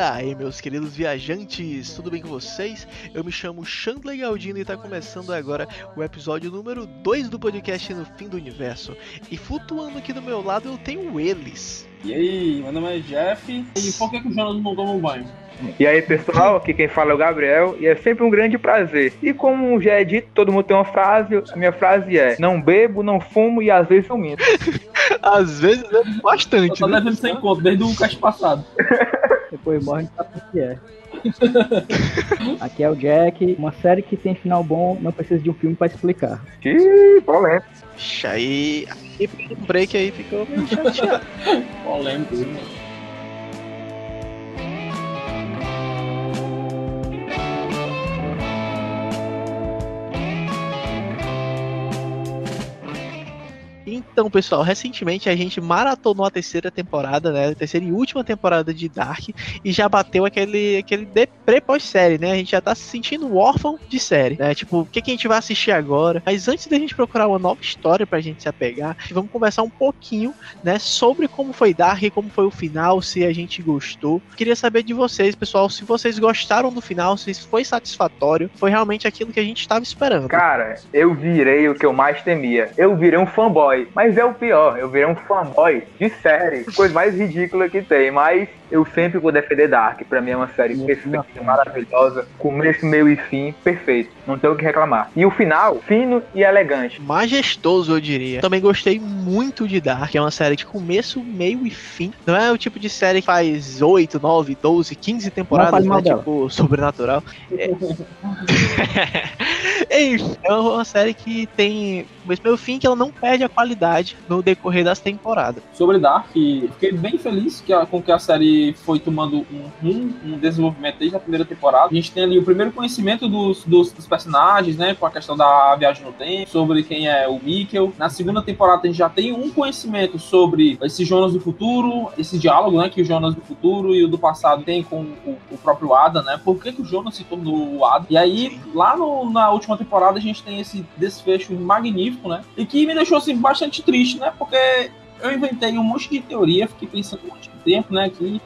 E aí, meus queridos viajantes, tudo bem com vocês? Eu me chamo Chandler Galdino e está começando agora o episódio número 2 do podcast No Fim do Universo. E flutuando aqui do meu lado eu tenho eles. E aí, meu nome é Jeff. E por que, que o Jonas não toma um banho? E aí, pessoal, aqui quem fala é o Gabriel e é sempre um grande prazer. E como já é dito, todo mundo tem uma frase. A minha frase é: Não bebo, não fumo e às vezes eu minto. às vezes é bastante. Eu tô né? devendo sem conto desde o caixa passado. Depois morre sabe o que é. Aqui é o Jack. Uma série que tem final bom não precisa de um filme pra explicar. Ih, polêmico. Ixi, aí. E um break aí ficou meio chateado. Polêmico, Então, pessoal, recentemente a gente maratonou a terceira temporada, né? A terceira e última temporada de Dark e já bateu aquele, aquele deprê pós-série, né? A gente já tá se sentindo órfão de série, né? Tipo, o que, que a gente vai assistir agora? Mas antes da gente procurar uma nova história pra gente se apegar, vamos conversar um pouquinho, né? Sobre como foi Dark, como foi o final, se a gente gostou. Queria saber de vocês, pessoal, se vocês gostaram do final, se foi satisfatório, foi realmente aquilo que a gente estava esperando. Cara, eu virei o que eu mais temia. Eu virei um fanboy. Mas é o pior, eu virei um fanboy de série. Coisa mais ridícula que tem. Mas eu sempre vou defender Dark. Pra mim é uma série perfeita, maravilhosa. Começo, meio e fim, perfeito. Não tenho o que reclamar. E o final, fino e elegante. Majestoso, eu diria. Também gostei muito de Dark. É uma série de começo, meio e fim. Não é o tipo de série que faz 8, 9, 12, 15 temporadas, né? Tipo, sobrenatural. É... Enfim, é uma série que tem meio e fim, que ela não perde a qualidade no decorrer das temporadas. Sobre Dark, fiquei bem feliz que a, com que a série foi tomando um, um, um, desenvolvimento desde a primeira temporada. A gente tem ali o primeiro conhecimento dos, dos, dos, personagens, né? Com a questão da viagem no tempo, sobre quem é o Mikkel. Na segunda temporada a gente já tem um conhecimento sobre esse Jonas do futuro, esse diálogo, né? Que o Jonas do futuro e o do passado tem com o, o próprio Ada, né? Por que, que o Jonas se tornou o Ada? E aí, lá no, na última temporada, a gente tem esse desfecho magnífico, né? E que me deixou assim bastante triste, né? Porque eu inventei um monte de teoria, fiquei pensando um monte de tempo, né? Aqui,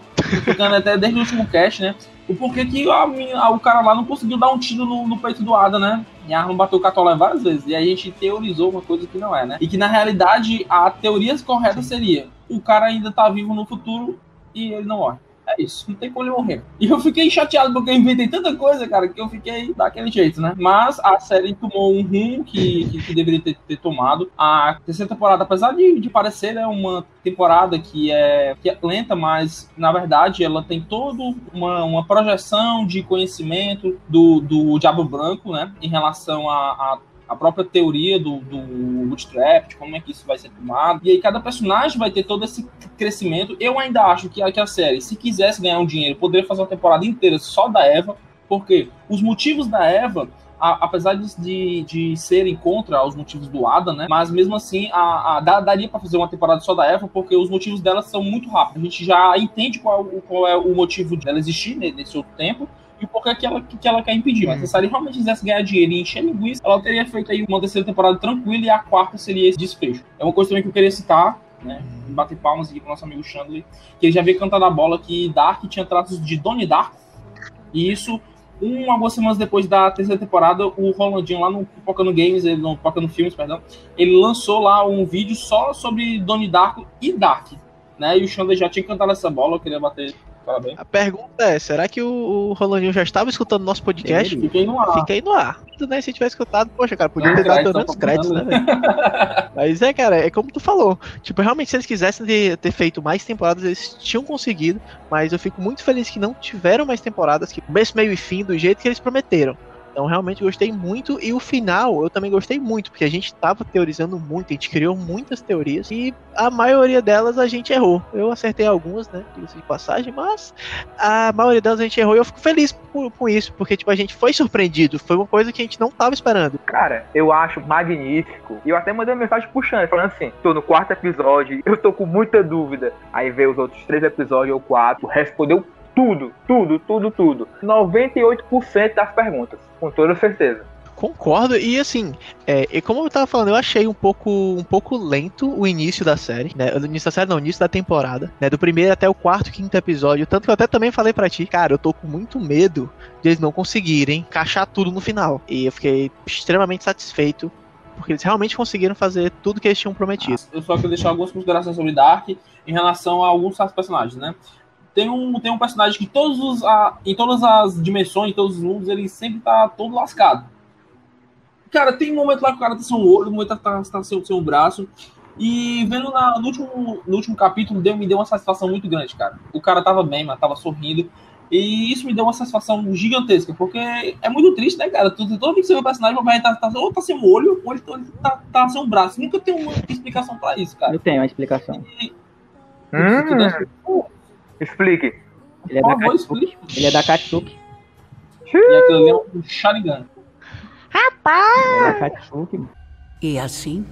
ficando até desde o último cast, né? O porquê que a, a, o cara lá não conseguiu dar um tiro no, no peito do Ada, né? E a arma bateu o Catolé várias vezes. E aí a gente teorizou uma coisa que não é, né? E que na realidade a teoria correta seria: o cara ainda tá vivo no futuro e ele não morre. É isso, não tem como ele morrer. E eu fiquei chateado porque eu inventei tanta coisa, cara, que eu fiquei daquele jeito, né? Mas a série tomou um rumo que, que, que deveria ter, ter, tomado. A terceira temporada, apesar de, de parecer né, uma temporada que é, que é lenta, mas na verdade ela tem toda uma, uma projeção de conhecimento do, do Diabo Branco, né? Em relação a, a a própria teoria do, do bootstrap, de como é que isso vai ser tomado. E aí cada personagem vai ter todo esse crescimento. Eu ainda acho que a, que a série, se quisesse ganhar um dinheiro, poderia fazer uma temporada inteira só da Eva, porque os motivos da Eva a, apesar de, de, de, serem contra os motivos do Adam, né? Mas mesmo assim, a, a daria para fazer uma temporada só da Eva, porque os motivos dela são muito rápidos. A gente já entende qual, qual é o motivo dela existir nesse outro tempo e por que ela, que ela quer impedir. Mas se ela realmente quisesse ganhar dinheiro e encher linguiça, ela teria feito aí uma terceira temporada tranquila e a quarta seria esse desfecho. É uma coisa também que eu queria citar, né? Bater palmas aqui pro nosso amigo Chandler, que ele já veio cantando a bola que Dark tinha traços de Donnie Dark. E isso, um, algumas semanas depois da terceira temporada, o Rolandinho lá no Poca no Games, ele, no Poca no Filmes, perdão, ele lançou lá um vídeo só sobre Donnie Dark e Dark. Né? E o Chandler já tinha cantado essa bola, eu queria bater A pergunta é: será que o, o Rolandinho já estava escutando nosso podcast? Fiquei no ar. Fiquei no ar. Né? Se tiver escutado, poxa, cara, podia ter dado tantos créditos, né, velho? Mas é, cara, é como tu falou. Tipo, realmente, se eles quisessem ter, ter, feito mais temporadas, eles tinham conseguido. Mas eu fico muito feliz que não tiveram mais temporadas, que começo, meio e fim, do jeito que eles prometeram. Então, realmente gostei muito. E o final eu também gostei muito, porque a gente estava teorizando muito, a gente criou muitas teorias e a maioria delas a gente errou. Eu acertei algumas, né? de passagem, mas a maioria delas a gente errou e eu fico feliz por isso, porque tipo, a gente foi surpreendido. Foi uma coisa que a gente não estava esperando. Cara, eu acho magnífico. E eu até mandei uma mensagem puxando, falando assim: tô no quarto episódio, eu tô com muita dúvida. Aí veio os outros três episódios ou quatro, respondeu tudo, tudo, tudo, tudo. 98% das perguntas, com toda certeza. Concordo, e assim, é, e como eu tava falando, eu achei um pouco, um pouco lento o início da série, né? O início da série, não, o início da temporada, né? Do primeiro até o quarto, quinto episódio. Tanto que eu até também falei para ti, cara, eu tô com muito medo de eles não conseguirem encaixar tudo no final. E eu fiquei extremamente satisfeito porque eles realmente conseguiram fazer tudo que eles tinham prometido. Eu só quero deixar algumas considerações sobre Dark em relação a alguns personagens, né? Tem um, tem um personagem que todos os, a, em todas as dimensões, em todos os mundos, ele sempre tá todo lascado. Cara, tem um momento lá que o cara tá sem um olho, um momento que tá, tá sem, sem um braço. E vendo na, no, último, no último capítulo, deu, me deu uma satisfação muito grande, cara. O cara tava bem, mas tava sorrindo. E isso me deu uma satisfação gigantesca, porque é muito triste, né, cara? Todo, todo vez que você vê o personagem, vai estar tá, tá, ou tá sem um olho, ou ele tá, tá sem um braço. Nunca tem uma explicação pra isso, cara. Eu tenho uma explicação. E, hum, explique. Ele é, da Katsuki. Ele é da Katsuki. E aquilo ali é um Sharingan. Rapaz! E assim,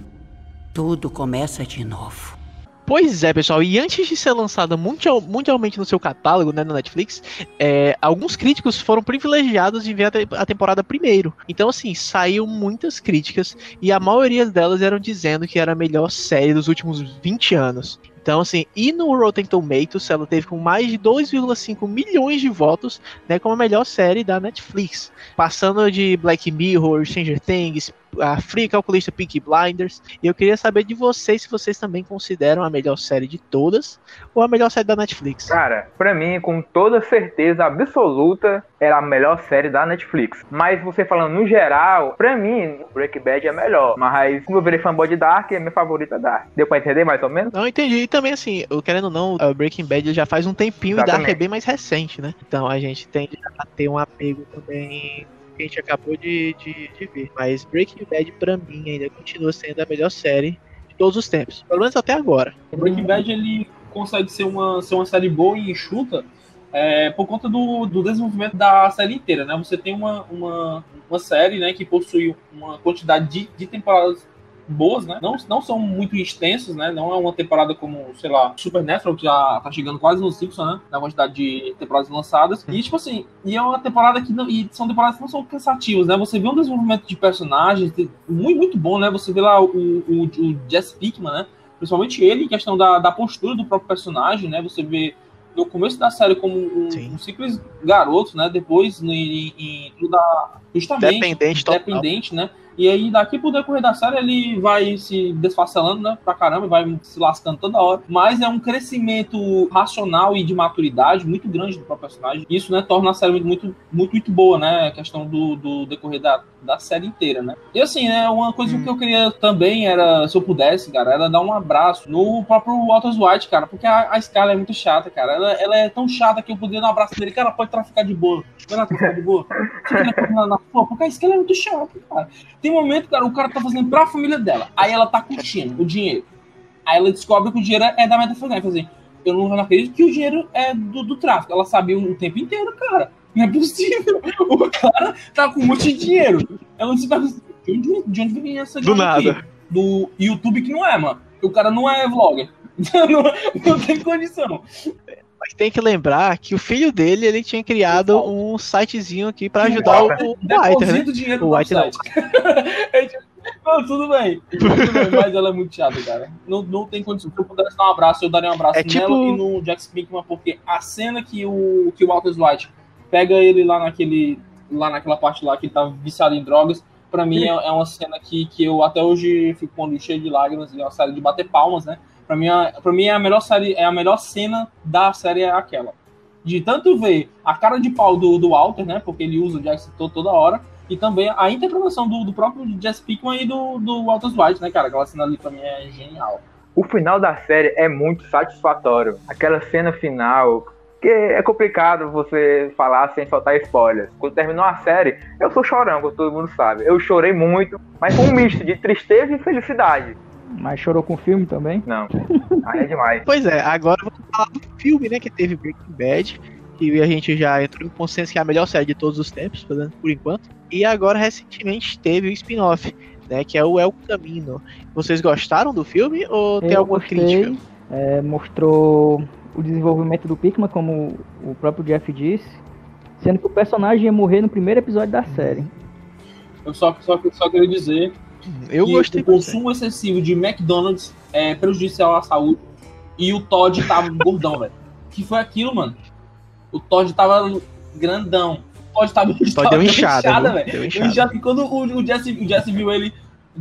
tudo começa de novo. Pois é, pessoal, e antes de ser lançada mundial, mundialmente no seu catálogo, né, na Netflix, é, alguns críticos foram privilegiados de ver a, te a, temporada primeiro. Então, assim, saiu muitas críticas e a maioria delas eram dizendo que era a melhor série dos últimos 20 anos. Então, assim, e no Rotten Tomatoes, ela teve com mais de 2,5 milhões de votos, né, como a melhor série da Netflix. Passando de Black Mirror, Stranger Things, a Free Calculista Peaky Blinders. E eu queria saber de vocês se vocês também consideram a melhor série de todas ou a melhor série da Netflix. Cara, para mim, com toda certeza absoluta, era a melhor série da Netflix. Mas você falando no geral, para mim, Breaking Bad é melhor. Mas como eu virei fanboy de Dark, é minha favorita Dark. Deu pra entender mais ou menos? Não, entendi. E também, assim, eu querendo ou não, o Breaking Bad já faz um tempinho Exatamente. e Dark é bem mais recente, né? Então a gente tende a ter um apego também que a gente acabou de, de, de ver. Mas Breaking Bad, pra mim, ainda continua sendo a melhor série de todos os tempos. Pelo menos até agora. O Breaking Bad, ele consegue ser uma, ser uma série boa e enxuta é, por conta do, do desenvolvimento da série inteira, né? Você tem uma, uma, uma série né, que possui uma quantidade de, de temporadas boas, né? Não, não são muito extensos, né? Não é uma temporada como, sei lá, Supernatural, que já tá chegando quase no Simpson, né? Na quantidade de temporadas lançadas. E, tipo assim, e é uma temporada que não. E são temporadas que não são cansativas, né? Você vê um desenvolvimento de personagens muito, muito bom, né? Você vê lá o, o, o Jesse Pickman, né? Principalmente ele, em questão da, da postura do próprio personagem, né? Você vê no começo da série como um, um simples garoto, né? Depois em, em, em da justamente dependente, dependente né? E aí, daqui pro decorrer da série, ele vai se desfacelando, né? Pra caramba, vai se lascando toda hora. Mas é um crescimento racional e de maturidade muito grande do próprio personagem. Isso, né, torna a série muito, muito, muito boa, né? A questão do, do decorrer da, da série inteira, né? E assim, né, uma coisa hum. que eu queria também era, se eu pudesse, cara, era dar um abraço no próprio Walter White, cara, porque a, a Scarlett é muito chata, cara. Ela, ela é tão chata que eu poderia dar um abraço dele, cara, pode traficar de boa. Vai traficar de boa. Na, na, porque a Scarlett é muito chata, cara. Tem um momento, cara, o cara tá fazendo pra família dela. Aí ela tá curtindo o dinheiro. Aí ela descobre que o dinheiro é da Metafazenda. Assim, eu não acredito que o dinheiro é do, do tráfico. Ela sabia o tempo inteiro, cara. Não é possível. O cara tá com um monte de dinheiro. Ela disse, de onde, de onde vem essa Do nada. Aqui? Do YouTube que não é, mano. O cara não é vlogger. não, não tem condição. Mas tem que lembrar que o filho dele, ele tinha criado um sitezinho aqui para ajudar o, o White, né? dinheiro o White site. Não, tudo bem. tudo bem. Mas ela é muito chata, cara. Não, não tem condição. Se eu pudesse dar um abraço, eu daria um abraço é tipo... nela e no Jack Pinkman, porque a cena que o, que o Walter White pega ele lá naquele. lá naquela parte lá que ele tá viciado em drogas, pra mim é, é uma cena que, que eu até hoje fico com cheio de lágrimas, é uma série de bater palmas, né? Pra mim, pra mim é a melhor série, é a melhor cena da série é aquela. De tanto ver a cara de pau do, do Walter, né? Porque ele usa o Jackson toda hora. E também a interpretação do, do próprio Jess Pickman e do, do Walter White, né, cara? Aquela cena ali pra mim é genial. O final da série é muito satisfatório. Aquela cena final, que é complicado você falar sem soltar spoilers. Quando terminou a série, eu sou chorão, como todo mundo sabe. Eu chorei muito, mas foi um misto de tristeza e felicidade. Mas chorou com o filme também? Não. Aí é demais. Pois é, agora vamos falar do filme, né, que teve Breaking Bad, que a gente já entrou em consenso que é a melhor série de todos os tempos, por enquanto. E agora, recentemente, teve o spin-off, né, que é o El Camino. Vocês gostaram do filme ou tem alguma gostei, crítica? É, mostrou o desenvolvimento do Pikmin, como o próprio Jeff disse, sendo que o personagem ia morrer no primeiro episódio da série. Eu só, só, só queria dizer Eu que gostei o consumo excessivo de McDonald's é prejudicial à saúde e o Todd tava gordão, velho. que foi aquilo, mano? O Todd tava grandão. O Todd tava, Todd tava deu inchada, velho. Inchada. E quando o, o, Jesse, o Jesse viu ele,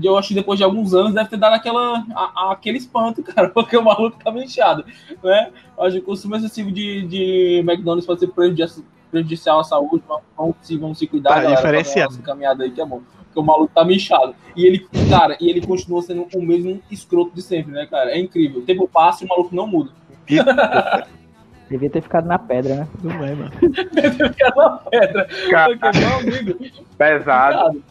eu acho que depois de alguns anos, deve ter dado aquela, a- aquele espanto, cara, porque o maluco tava inchado, né? Eu acho que o consumo excessivo de, de McDonald's pode ser prejudici- prejudicial à saúde, vamos, vamos se, vamos se cuidar, Tá galera, essa caminhada aí que é bom. Porque o maluco tava inchado. E ele, cara, e ele continua sendo o mesmo escroto de sempre, né, cara? É incrível. O tempo passa e o maluco não muda. Devia ter ficado na pedra, né? Não é, mano. Fica na pedra. Cara, Porque, meu amigo, pesado. cuidado.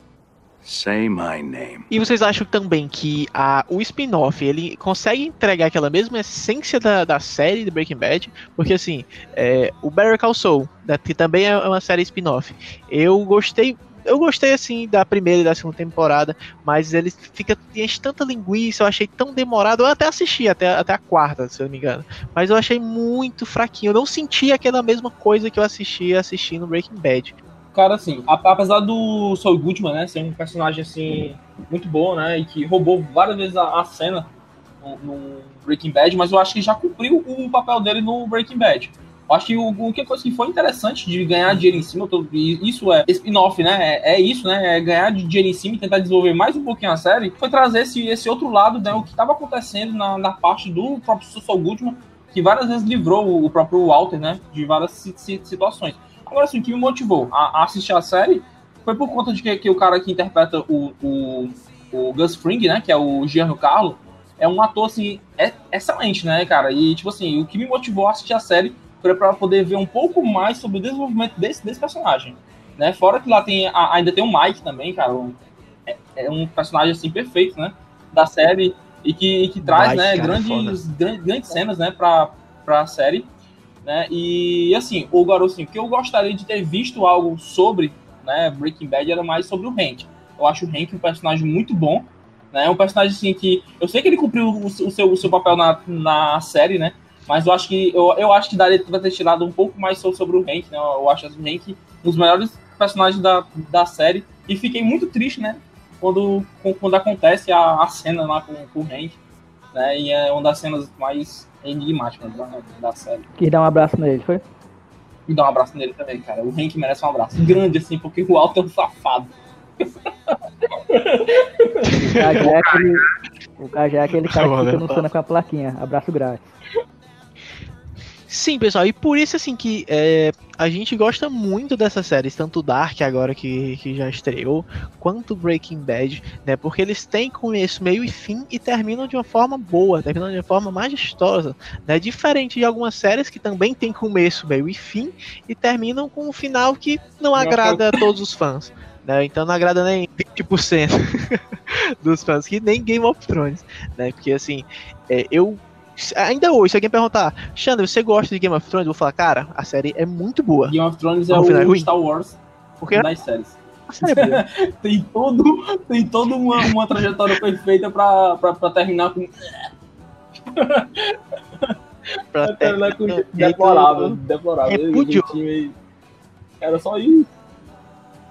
Say my name. E vocês acham também que a, o spin-off ele consegue entregar aquela mesma essência da, da série de Breaking Bad? Porque assim, é, o Better Call Saul, né, que também é uma série spin-off, eu gostei. Eu gostei assim da primeira e da segunda temporada, mas ele fica enche tanta linguiça, eu achei tão demorado. Eu até assisti até, até a quarta, se eu não me engano, mas eu achei muito fraquinho. Eu não senti aquela mesma coisa que eu assistia assistindo Breaking Bad. Cara, assim, apesar do Saul Goodman, né, ser um personagem, assim, muito bom, né, e que roubou várias vezes a, a cena no, no Breaking Bad, mas eu acho que já cumpriu o papel dele no Breaking Bad. Eu acho que o, o que coisa que foi interessante de ganhar dinheiro em cima, tô- isso é spin-off, né, é, é isso, né, é ganhar dinheiro em cima e tentar desenvolver mais um pouquinho a série, foi trazer esse, esse outro lado, né, o que estava acontecendo na, na parte do próprio Saul Goodman, que várias vezes livrou o, próprio Walter, né, de várias si- si- situações. Agora, assim, o que me motivou a, a assistir a série foi por conta de que, que o cara que interpreta o, o, o Gus Fring, né, que é o Giancarlo, é um ator, assim, é, excelente, né, cara? E, tipo assim, o que me motivou a assistir a série foi pra poder ver um pouco mais sobre o desenvolvimento desse, desse personagem, né? Fora que lá tem, a- ainda tem o Mike também, cara, um- é, é um personagem, assim, perfeito, né, da série e que, e que traz, Mike, né, cara, grandes, grandes, grandes cenas, né, pra, pra série né? E assim, o garoto, assim, que eu gostaria de ter visto algo sobre, né, Breaking Bad era mais sobre o Hank. Eu acho o Hank um personagem muito bom, né? Um personagem assim que eu sei que ele cumpriu o, o seu, o seu papel na, na série, né? Mas eu acho que eu, eu acho que daria pra ter tirado um pouco mais so- sobre o Hank, né? Eu acho o Hank um dos melhores personagens da, da série e fiquei muito triste, né? Quando, quando acontece a, a cena lá com, com o Hank, né? E é uma das cenas mais enigmáticas da, da série. Quis dar um abraço nele, foi? E dar um abraço nele também, cara. O Hank merece um abraço. Grande, assim, porque o Alto é um safado. O Kajak, é aquele, o Kajak é aquele cara que fica no com a plaquinha. Abraço grátis. Sim, pessoal, e por isso assim que é, a gente gosta muito dessas séries, tanto Dark agora que, que já estreou, quanto Breaking Bad, né? Porque eles têm começo, meio e fim e terminam de uma forma boa, terminam de uma forma majestosa, né? Diferente de algumas séries que também tem começo, meio e fim e terminam com um final que não que agrada a todos os fãs. Né? Então não agrada nem 20% dos fãs, que nem Game of Thrones, né? Porque assim, é, eu ainda hoje, se alguém perguntar, Xander, você gosta de Game of Thrones? Eu vou falar, cara, a série é muito boa. Game of Thrones é o final é ruim. Star Wars Porque das séries. é. Tem todo, tem toda uma, uma trajetória perfeita pra, pra, pra terminar com. pra terminar com deplorável. Deplorável. Repúdio. Era só isso.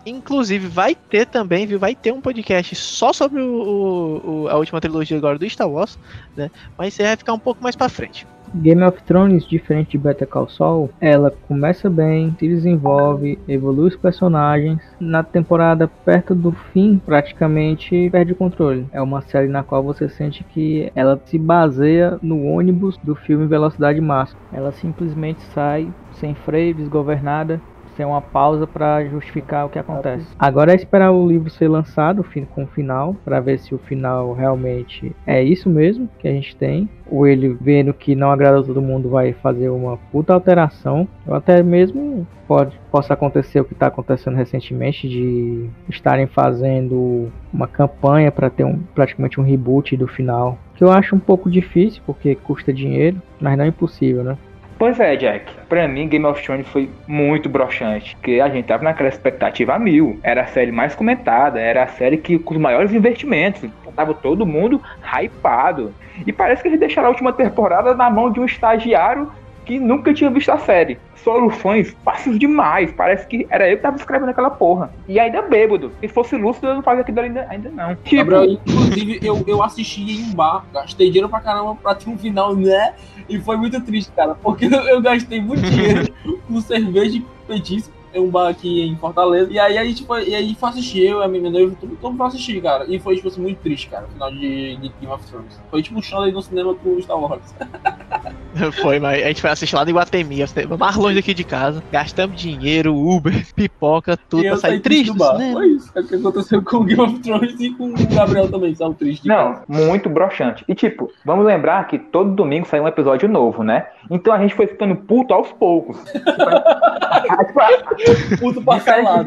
Inclusive, vai ter também, viu? Vai ter um podcast só sobre o, o- a última trilogia agora do Star Wars, né? Mas aí vai ficar um pouco mais pra frente. Game of Thrones, diferente de Better Call Saul, ela começa bem, se desenvolve, evolui os personagens. Na temporada perto do fim, praticamente perde o controle. É uma série na qual você sente que ela se baseia no ônibus do filme Velocidade Máxima. Ela simplesmente sai sem freio, desgovernada, sem uma pausa para justificar o que acontece. Agora é esperar o livro ser lançado com o final, para ver se o final realmente é isso mesmo que a gente tem. Ou ele vendo que não agrada todo mundo vai fazer uma puta alteração. Ou até mesmo pode possa acontecer o que está acontecendo recentemente de estarem fazendo uma campanha para ter um, praticamente um reboot do final. Que eu acho um pouco difícil porque custa dinheiro, mas não é impossível, né? Pois é, Jack. Pra mim, Game of Thrones foi muito broxante. Porque a gente tava naquela expectativa a mil. Era a série mais comentada, era a série que com os maiores investimentos. Tava todo mundo hypado. E parece que eles deixaram a última temporada na mão de um estagiário que nunca tinha visto a série. Soluções fáceis demais. Parece que era eu que tava escrevendo aquela porra. E ainda bêbado. Se fosse lúcido, eu não fazia aquilo ainda, ainda não. Tipo, Gabriel, inclusive, eu, eu assisti em um bar, gastei dinheiro pra caramba pra ter um final, né? E foi muito triste, cara, porque eu, gastei muito dinheiro com cerveja e petisco. É um bar aqui em Fortaleza. E aí a gente foi, e aí foi assistir, eu, a minha noiva, todo todo mundo foi assistir, cara. E foi, tipo assim, muito triste, cara, o final de, de Game of Thrones. Foi tipo um show aí no cinema com Star Wars. Foi, mas a gente foi assistir lá no Iguatemi, mais longe daqui de casa. Gastamos dinheiro, Uber, pipoca, tudo E eu pra sair triste cinema. Foi isso é o que aconteceu com o Game of Thrones e com o Gabriel também, saiu triste. Não, muito broxante. E tipo, vamos lembrar que todo domingo sai um episódio novo, né? Então a gente foi ficando puto aos poucos. tipo, casa. Puto parcelado.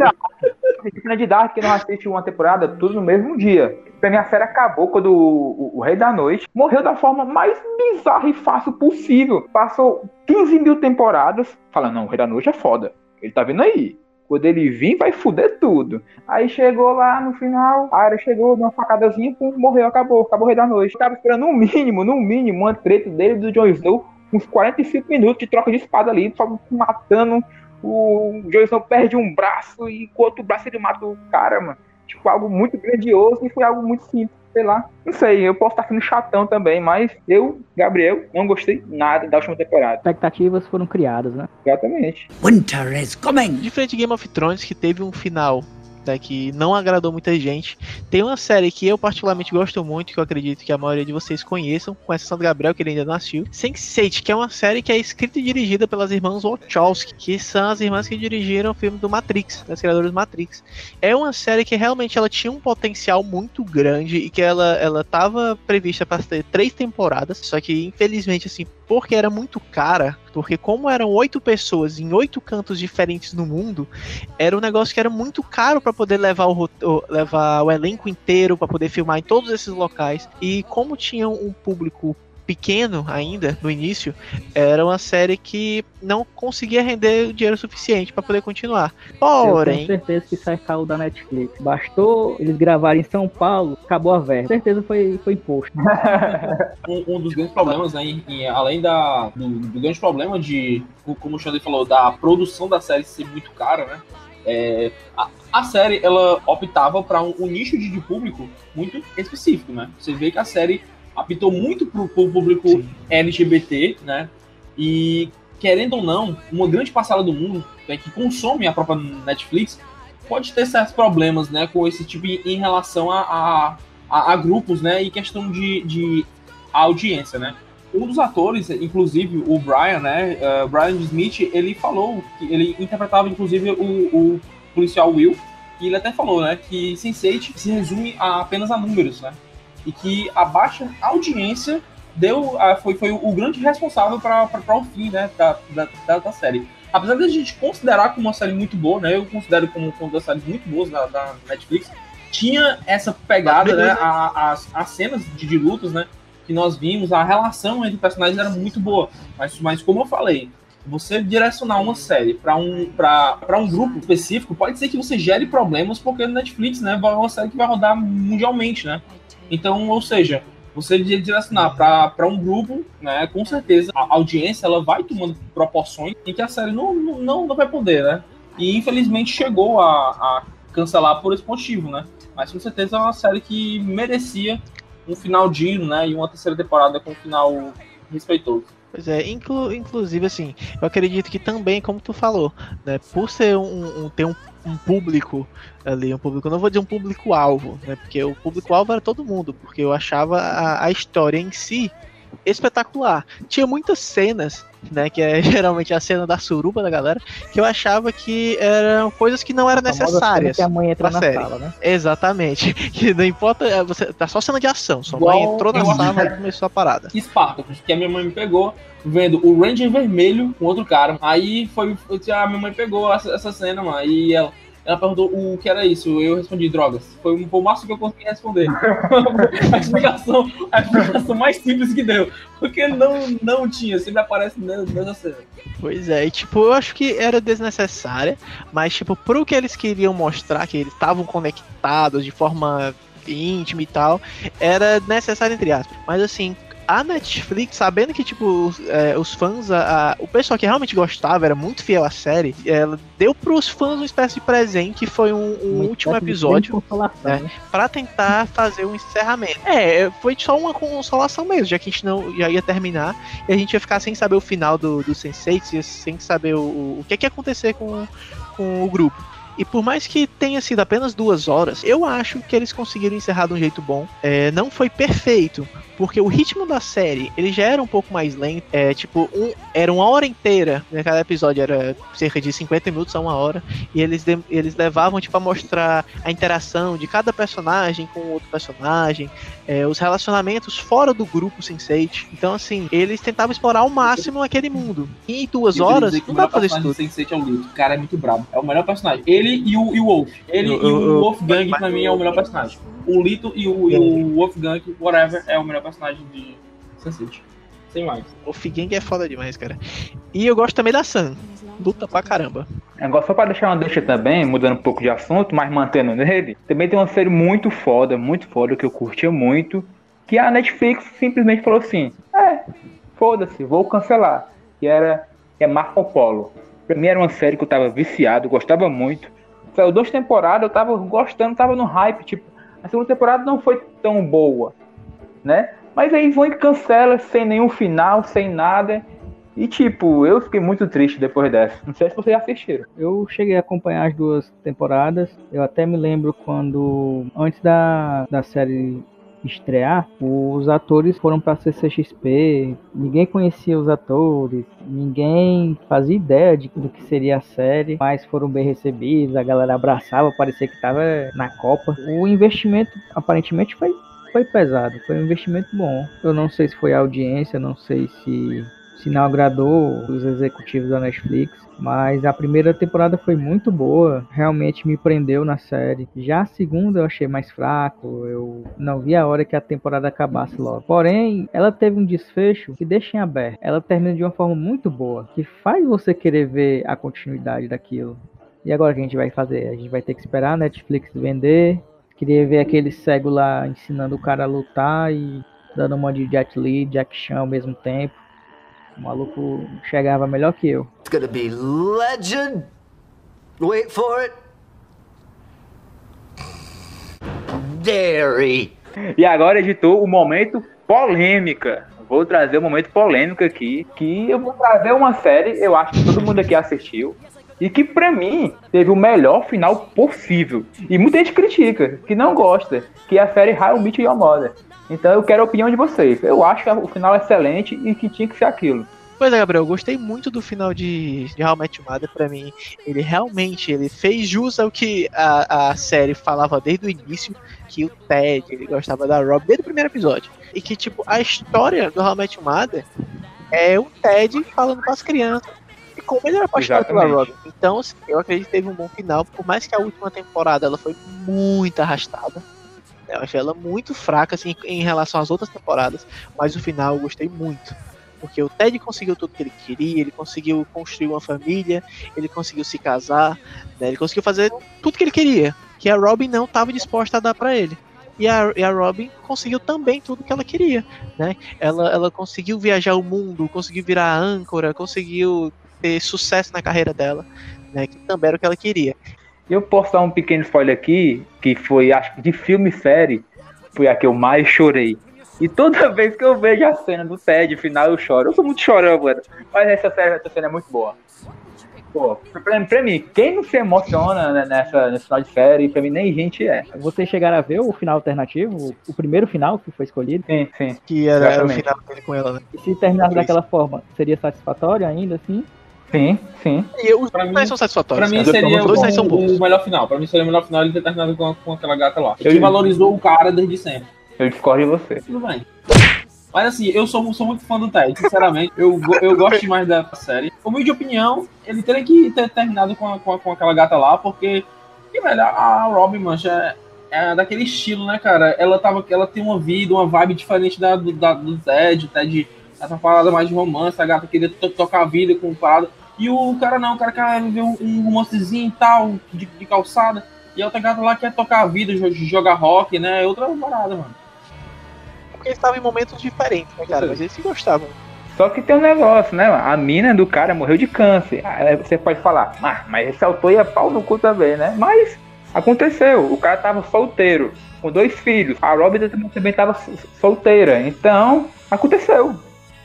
Diferente de Dark, que nós assistimos uma temporada tudo no mesmo dia. Pra mim, a série acabou quando o, o- o Rei da Noite morreu da forma mais bizarra e fácil possível. Passou 15 mil temporadas falando, não, o Rei da Noite é foda. Ele tá vindo aí. Quando ele vir, vai fuder tudo. Aí chegou lá no final, a área chegou numa facadazinha, pum, morreu, acabou, acabou o Rei da Noite. Tava esperando no mínimo, no mínimo, uma treta dele do Jon Snow, uns 45 minutos de troca de espada ali, só matando. O Jon Snow perde um braço e com outro braço ele mata o cara, mano. Tipo, algo muito grandioso e foi algo muito simples, sei lá. Não sei, eu posso estar sendo chatão também, mas eu, Gabriel, não gostei nada da última temporada. Expectativas foram criadas, né? Exatamente. Winter is coming. Diferente de Game of Thrones, que teve um final né, que não agradou muita gente, tem uma série que eu particularmente gosto muito, que eu acredito que a maioria de vocês conheçam, com exceção do Gabriel, que ele ainda não assistiu, Sense8, que é uma série que é escrita e dirigida pelas irmãs Wachowski, que são as irmãs que dirigiram o filme do Matrix, das criadoras do Matrix. É uma série que realmente ela tinha um potencial muito grande e que ela, ela tava prevista para ter três temporadas, só que infelizmente, assim, porque era muito cara, porque como eram oito pessoas em oito cantos diferentes no mundo, era um negócio que era muito caro para poder levar o, levar o elenco inteiro, para poder filmar em todos esses locais. E como tinha um público pequeno ainda no início, era uma série que não conseguia render o dinheiro suficiente para poder continuar. Eu Porém, tenho certeza que sai caiu da Netflix. Bastou eles gravarem em São Paulo, acabou a verba. Com certeza foi, foi imposto. um, um dos grandes problemas, né, em- em- além da, do, do grande problema de, como o Xander falou, da produção da série ser muito cara, né, é, a, a série, ela optava para um, um nicho de, de público muito específico, né, você vê que a série apitou muito pro, pro público Sim. LGBT, né, e querendo ou não, uma grande parcela do mundo né, que consome a própria Netflix pode ter certos problemas, né, com esse tipo em, em relação a, a, a- a grupos, né, e questão de, de audiência, né. Um dos atores, inclusive o Brian, né, uh, Brian Smith, ele falou que ele interpretava inclusive o, o policial Will, e ele até falou, né, que Sense8 se resume a apenas a números, né, e que a baixa audiência deu, foi, foi o grande responsável para o fim, né, da, da, da, da série. Apesar de a gente considerar como uma série muito boa, né, eu considero como uma das séries muito boas da, da Netflix, tinha essa pegada, né, a- as, as cenas de, de lutas, né, que nós vimos, a relação entre personagens era muito boa. Mas, mas como eu falei, você direcionar uma série para um, pra, pra um grupo específico, pode ser que você gere problemas, porque no Netflix, né, vai uma série que vai rodar mundialmente, né? Então, ou seja, você direcionar para um grupo, né, com certeza a audiência ela vai tomando proporções em que a série não, não, não, não vai poder, né? E infelizmente chegou a, a cancelar por esse motivo, né? Mas com certeza é uma série que merecia um final digno, né? E uma terceira temporada com um final respeitoso. Pois é, inclu- inclusive assim, eu acredito que também, como tu falou, né, por ser um, um- ter um, um público ali, um público, não vou dizer um público-alvo, né, porque o público-alvo era todo mundo, porque eu achava a, a história em si espetacular. Tinha muitas cenas, né, que é geralmente a cena da suruba da galera, que eu achava que eram coisas que não eram A famosa cena necessárias. que a mãe entra na série. sala, né? Exatamente. Que não importa, é, você tá só cena de ação. Sua Igual mãe entrou na sala e começou a parada. Spartacus, que a minha mãe me pegou vendo o Ranger vermelho com outro cara. Aí foi. foi- A minha mãe pegou essa, essa cena, mano. E ela, ela perguntou o que era isso. Eu respondi drogas. Foi, foi o máximo que eu consegui responder. a, explicação, a explicação mais simples que deu. Porque não, não tinha, sempre aparece ne- nessa cena. Pois é, e tipo, eu acho que era desnecessária, mas tipo, pro que eles queriam mostrar, que eles estavam conectados de forma íntima e tal, era necessário entre aspas. Mas assim, a Netflix, sabendo que, tipo, os, é, os fãs, a, a, o pessoal que realmente gostava, era muito fiel à série, ela deu pros fãs uma espécie de presente, que foi um, um último episódio, né, né? pra tentar fazer um encerramento. É, foi só uma consolação mesmo, já que a gente não já ia terminar, e a gente ia ficar sem saber o final do, do Sensei, sem saber o, o que, que ia acontecer com, com o grupo. E por mais que tenha sido apenas duas horas, eu acho que eles conseguiram encerrar de um jeito bom. É, não foi perfeito, porque o ritmo da série ele já era um pouco mais lento. É, tipo, um, era uma hora inteira, né, cada episódio era cerca de 50 minutos a uma hora, e eles, de, eles levavam tipo, a mostrar a interação de cada personagem com outro personagem, é, os relacionamentos fora do grupo Sense8. Então, assim, eles tentavam explorar ao máximo aquele mundo. E em duas horas, não dá pra fazer isso tudo. Sense8 é o Lito. O cara é muito brabo. É o melhor personagem. Ele e o, e o Wolf. Ele e o Wolfgang, pra mim, é o melhor personagem. O Lito e o, e o Wolfgang, whatever, é o melhor personagem de Sense8. Sem mais. O Wolfgang é foda demais, cara. E eu gosto também da Sam. Luta pra caramba. Agora, só pra deixar uma deixa também, mudando um pouco de assunto, mas mantendo nele, também tem uma série muito foda, muito foda, que eu curtia muito, que a Netflix simplesmente falou assim, é, foda-se, vou cancelar. Que era é Marco Polo. Pra mim era uma série que eu tava viciado, gostava muito. Saiu duas temporadas, eu tava gostando, tava no hype, tipo, a segunda temporada não foi tão boa, né? Mas aí vão e cancela sem nenhum final, sem nada. E tipo, eu fiquei muito triste depois dessa. Não sei se vocês assistiram. Eu cheguei a acompanhar as duas temporadas. Eu até me lembro quando, antes da, da série estrear, os atores foram para CCXP, ninguém conhecia os atores, ninguém fazia ideia de, do que seria a série, mas foram bem recebidos, a galera abraçava, parecia que estava na Copa. O investimento aparentemente foi, foi pesado, foi um investimento bom. Eu não sei se foi a audiência, não sei se se não agradou os executivos da Netflix, mas a primeira temporada foi muito boa, realmente me prendeu na série. Já a segunda eu achei mais fraco, eu não vi a hora que a temporada acabasse logo. Porém, ela teve um desfecho que deixa em aberto. Ela termina de uma forma muito boa, que faz você querer ver a continuidade daquilo. E agora o que a gente vai fazer? A gente vai ter que esperar a Netflix vender. Queria ver aquele cego lá ensinando o cara a lutar e dando uma de Jet Li, Jack Chan ao mesmo tempo. O maluco chegava melhor que eu. It's gonna be legend. Wait for it. Dairy. E agora, editor, o momento polêmica. Vou trazer o um momento polêmico aqui, que eu vou trazer uma série, eu acho que todo mundo aqui assistiu, e que para mim teve o melhor final possível. E muita gente critica, que não gosta, que é a série How Meet Your Mother. Então eu quero a opinião de vocês. Eu acho que o final é excelente e que tinha que ser aquilo. Pois é, Gabriel, eu gostei muito do final de, de How I Met Mother pra mim. Ele realmente ele fez jus ao que a, a série falava desde o início, que o Ted, ele gostava da Rob desde o primeiro episódio. E que, tipo, a história do How I Met Mother é o Ted falando com as crianças. E como ele era apaixonado pela Rob. Então, assim, eu acredito que teve um bom final, por mais que a última temporada ela foi muito arrastada eu achei ela muito fraca assim, em relação às outras temporadas, mas o final eu gostei muito. Porque o Ted conseguiu tudo que ele queria, ele conseguiu construir uma família, ele conseguiu se casar, né, ele conseguiu fazer tudo que ele queria, que a Robin não estava disposta a dar para ele. E a, e a Robin conseguiu também tudo que ela queria, né? Ela, ela conseguiu viajar o mundo, conseguiu virar âncora, conseguiu ter sucesso na carreira dela, né? Que também era o que ela queria. Eu posso dar um pequeno spoiler aqui, que foi, acho que de filme e série, foi a que eu mais chorei. E toda vez que eu vejo a cena do TED final, eu choro. Eu sou muito chorão, mano. Mas essa, série, essa cena é muito boa. Pô, pra, pra, mim, quem não se emociona né, nessa, nesse final de série, pra mim nem gente é. Vocês chegaram a ver o final alternativo? O primeiro final que foi escolhido? Sim, sim. Que era, era o final dele com ela, né? E se terminasse daquela forma, seria satisfatório ainda, assim? Sim, sim. E os pra mim, são satisfatórios. Pra mim seria o, são o, melhor final. Pra mim seria o melhor final ele ter terminado com, com aquela gata lá. Ele valorizou o cara desde sempre. Eu discordo de você. Tudo bem. Mas assim, eu sou, sou muito fã do Ted, sinceramente. Eu, eu gosto demais da série. Como de opinião, ele teria que ter terminado com, a, com, a, com aquela gata lá, porque, que, velho, a Robin, mancha, é, é, daquele estilo, né, cara? Ela, tava, ela tem uma vida, uma vibe diferente da, do, da, do Ted. O Ted, essa parada mais de romance, a gata queria tocar a vida com parada. E o cara não, o cara quer viver um, um romancezinho e tal, de, de, calçada. E a outra gata lá quer tocar a vida, jogar rock, né? É outra parada, mano. porque eles estavam em momentos diferentes, né, cara? Mas eles se gostavam. Só que tem um negócio, né? A mina do cara morreu de câncer. Aí você pode falar, ah, mas esse autor ia pau no cu também, né? Mas aconteceu. O cara tava solteiro, com dois filhos. A Robin também tava solteira. Então, aconteceu.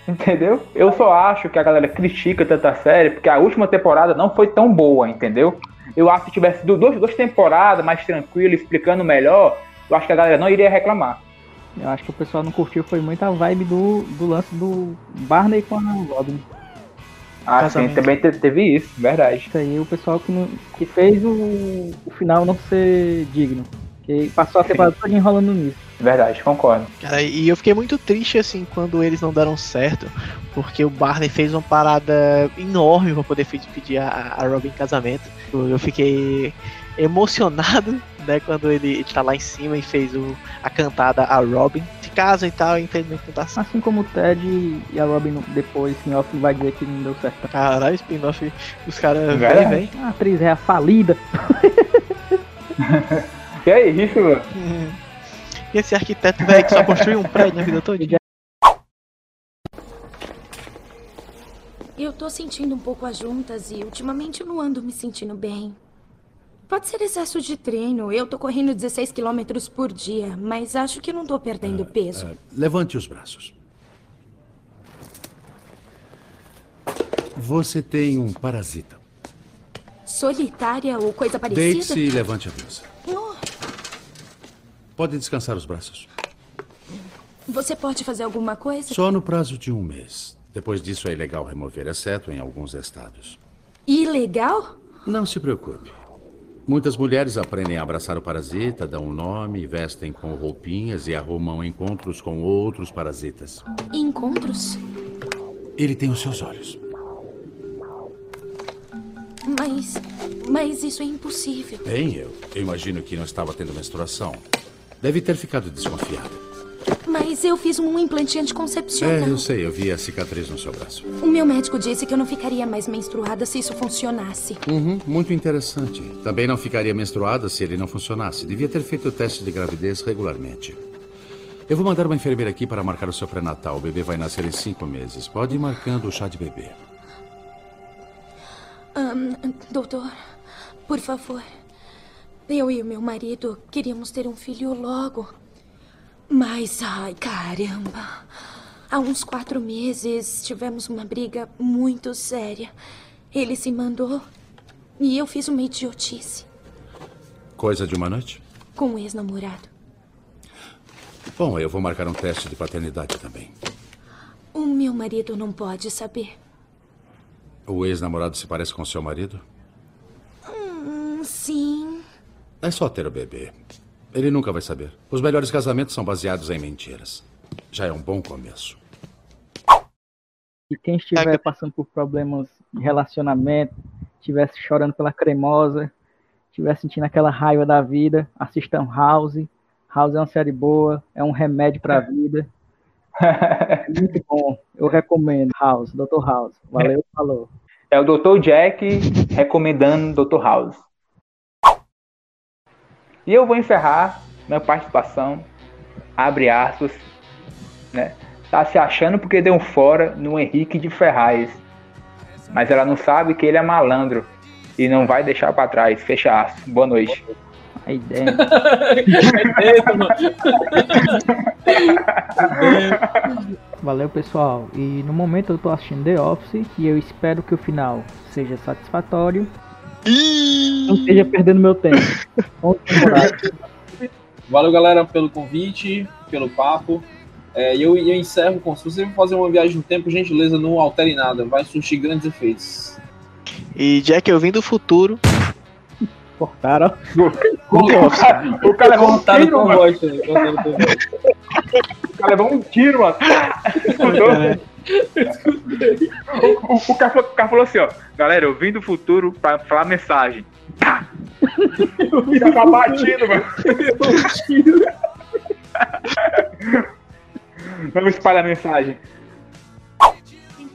Entendeu? Eu só acho que a galera critica tanta série porque a última temporada não foi tão boa, entendeu? Eu acho que tivesse duas, duas temporadas mais tranquilo, explicando melhor, eu acho que a galera não iria reclamar. Eu acho que o pessoal não curtiu, foi muito a vibe do, do lance do Barney com a Robin. Ah, sim, também teve isso, verdade. Isso aí, o pessoal que, não, que fez o, o final não ser digno. Que passou a temporada toda enrolando nisso. Verdade, concordo. Cara, e eu fiquei muito triste assim quando eles não deram certo, porque o Barney fez uma parada enorme para poder pedir a, a Robin em casamento. Eu fiquei emocionado, né, quando ele, ele tá lá em cima e fez o, a cantada a Robin. De casa e tal, infelizmente não tá assim. Assim como o Ted e a Robin depois, spin-off vai dizer que não deu certo. Caralho, spin-off, os caras vem, vem. A atriz é a falida. que é isso, mano? E esse arquiteto velho que só construiu um prédio na vida toda? Eu tô sentindo um pouco as juntas e ultimamente eu não ando me sentindo bem. Pode ser excesso de treino. Eu tô correndo 16 quilômetros por dia, mas acho que não tô perdendo peso. levante os braços. Você tem um parasita. Solitária ou coisa parecida? Deite-se e levante a blusa. Pode descansar os braços. você pode fazer alguma coisa? Só no prazo de um mês. Depois disso é ilegal remover, exceto em alguns estados. Ilegal? Não se preocupe. Muitas mulheres aprendem a abraçar o parasita, dão um nome, vestem com roupinhas e arrumam encontros com outros parasitas. Encontros? Ele tem os seus olhos. Mas. Mas isso é impossível. Bem, eu, eu imagino que não estava tendo menstruação. Deve ter ficado desconfiada. Mas eu fiz um implante anticoncepcional. É, eu sei, eu vi a cicatriz no seu braço. O meu médico disse que eu não ficaria mais menstruada se isso funcionasse. Uhum, muito interessante. Também não ficaria menstruada se ele não funcionasse. Devia ter feito o teste de gravidez regularmente. Eu vou mandar uma enfermeira aqui para marcar o seu pré-natal. O bebê vai nascer em cinco meses. Pode ir marcando o chá de bebê. Ahn, doutor, por favor. Eu e o meu marido queríamos ter um filho logo. Mas, ai, caramba. Há uns quatro meses tivemos uma briga muito séria. Ele se mandou e eu fiz uma idiotice Coisa de uma noite? com um ex-namorado. Bom, eu vou marcar um teste de paternidade também. O meu marido não pode saber. O ex-namorado se parece com seu marido? Hum, sim. É só ter o bebê. Ele nunca vai saber. Os melhores casamentos são baseados em mentiras. Já é um bom começo. E quem estiver passando por problemas de relacionamento, estivesse chorando pela cremosa, estiver sentindo aquela raiva da vida, assistam House. House é uma série boa, é um remédio para a vida. É muito bom, eu recomendo. House, Dr. House. Valeu, falou. É o Dr. Jack recomendando Dr. House. E eu vou encerrar minha participação, abre aspas, né? Tá se achando porque deu um fora no Henrique de Ferraz. Mas ela não sabe que ele é malandro e não vai deixar para trás. Fecha aspas. Boa noite. A ideia. Valeu, pessoal. E no momento eu tô assistindo The Office e eu espero que o final seja satisfatório. Não esteja perdendo meu tempo. Valeu, galera, pelo convite, pelo papo. É, e eu, eu encerro com: se você for fazer uma viagem no tempo, gentileza, não altere nada, vai surgir grandes efeitos. E Jack, eu vim do futuro. Cortaram. O cara, o cara levou um tiro, com mano. O cara levou um tiro, mano. O, o, o, cara, falou- o cara falou assim, ó. Galera, eu vim do futuro pra falar mensagem. Tá. Já tá batido, mano. Vamos espalhar a mensagem.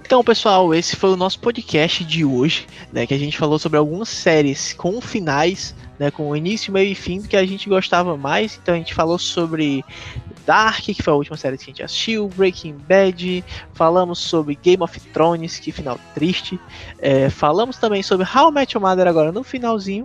Então, pessoal, esse foi o nosso podcast de hoje, né? Que a gente falou sobre algumas séries com finais, né? Com início, meio e fim que a gente gostava mais. Então a gente falou sobre Dark, que foi a última série que a gente assistiu, Breaking Bad, falamos sobre Game of Thrones, que final triste, é, falamos também sobre How I Met Your Mother agora no finalzinho,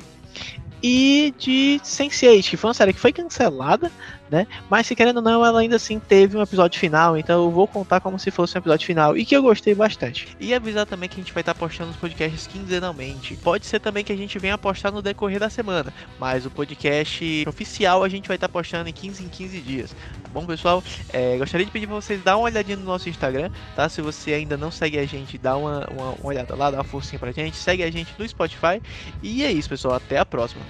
e de Sense8, que foi uma série que foi cancelada, né? Mas se querendo ou não, ela ainda assim teve um episódio final, então eu vou contar como se fosse um episódio final e que eu gostei bastante. E avisar também que a gente vai estar postando os podcasts quinzenalmente. Pode ser também que a gente venha postar no decorrer da semana, mas o podcast oficial a gente vai estar postando em 15 em 15 dias. Tá bom, pessoal? É, gostaria de pedir para vocês dar uma olhadinha no nosso Instagram, tá? Se você ainda não segue a gente, dá uma, uma, uma olhada lá, dá uma forcinha pra gente, segue a gente no Spotify. E é isso, pessoal. Até a próxima.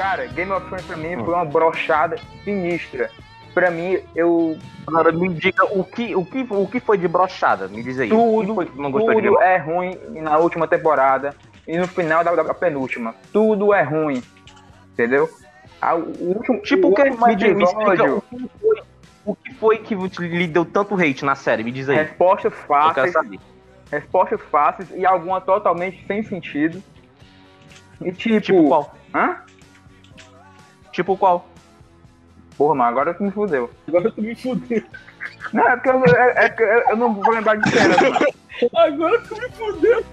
Cara, Game of Thrones pra mim foi uma brochada sinistra. Pra mim, eu. Agora me diga o que, o que, o que foi de brochada, me diz aí. Tudo, foi não gostou de tudo é ruim na última temporada e no final da, da penúltima. Tudo é ruim. Entendeu? Ah, o último, Tipo, o que último me, me explica o que foi, o que foi que lhe deu tanto hate na série, me diz aí. respostas fáceis, respostas fáceis e alguma totalmente sem sentido. E tipo. Tipo qual? Hã? Tipo qual? Porra, mas agora tu me fudeu. Agora tu me fudeu. Não, é porque eu, é, é eu- não vou lembrar de cena, mano. Agora tu me fudeu.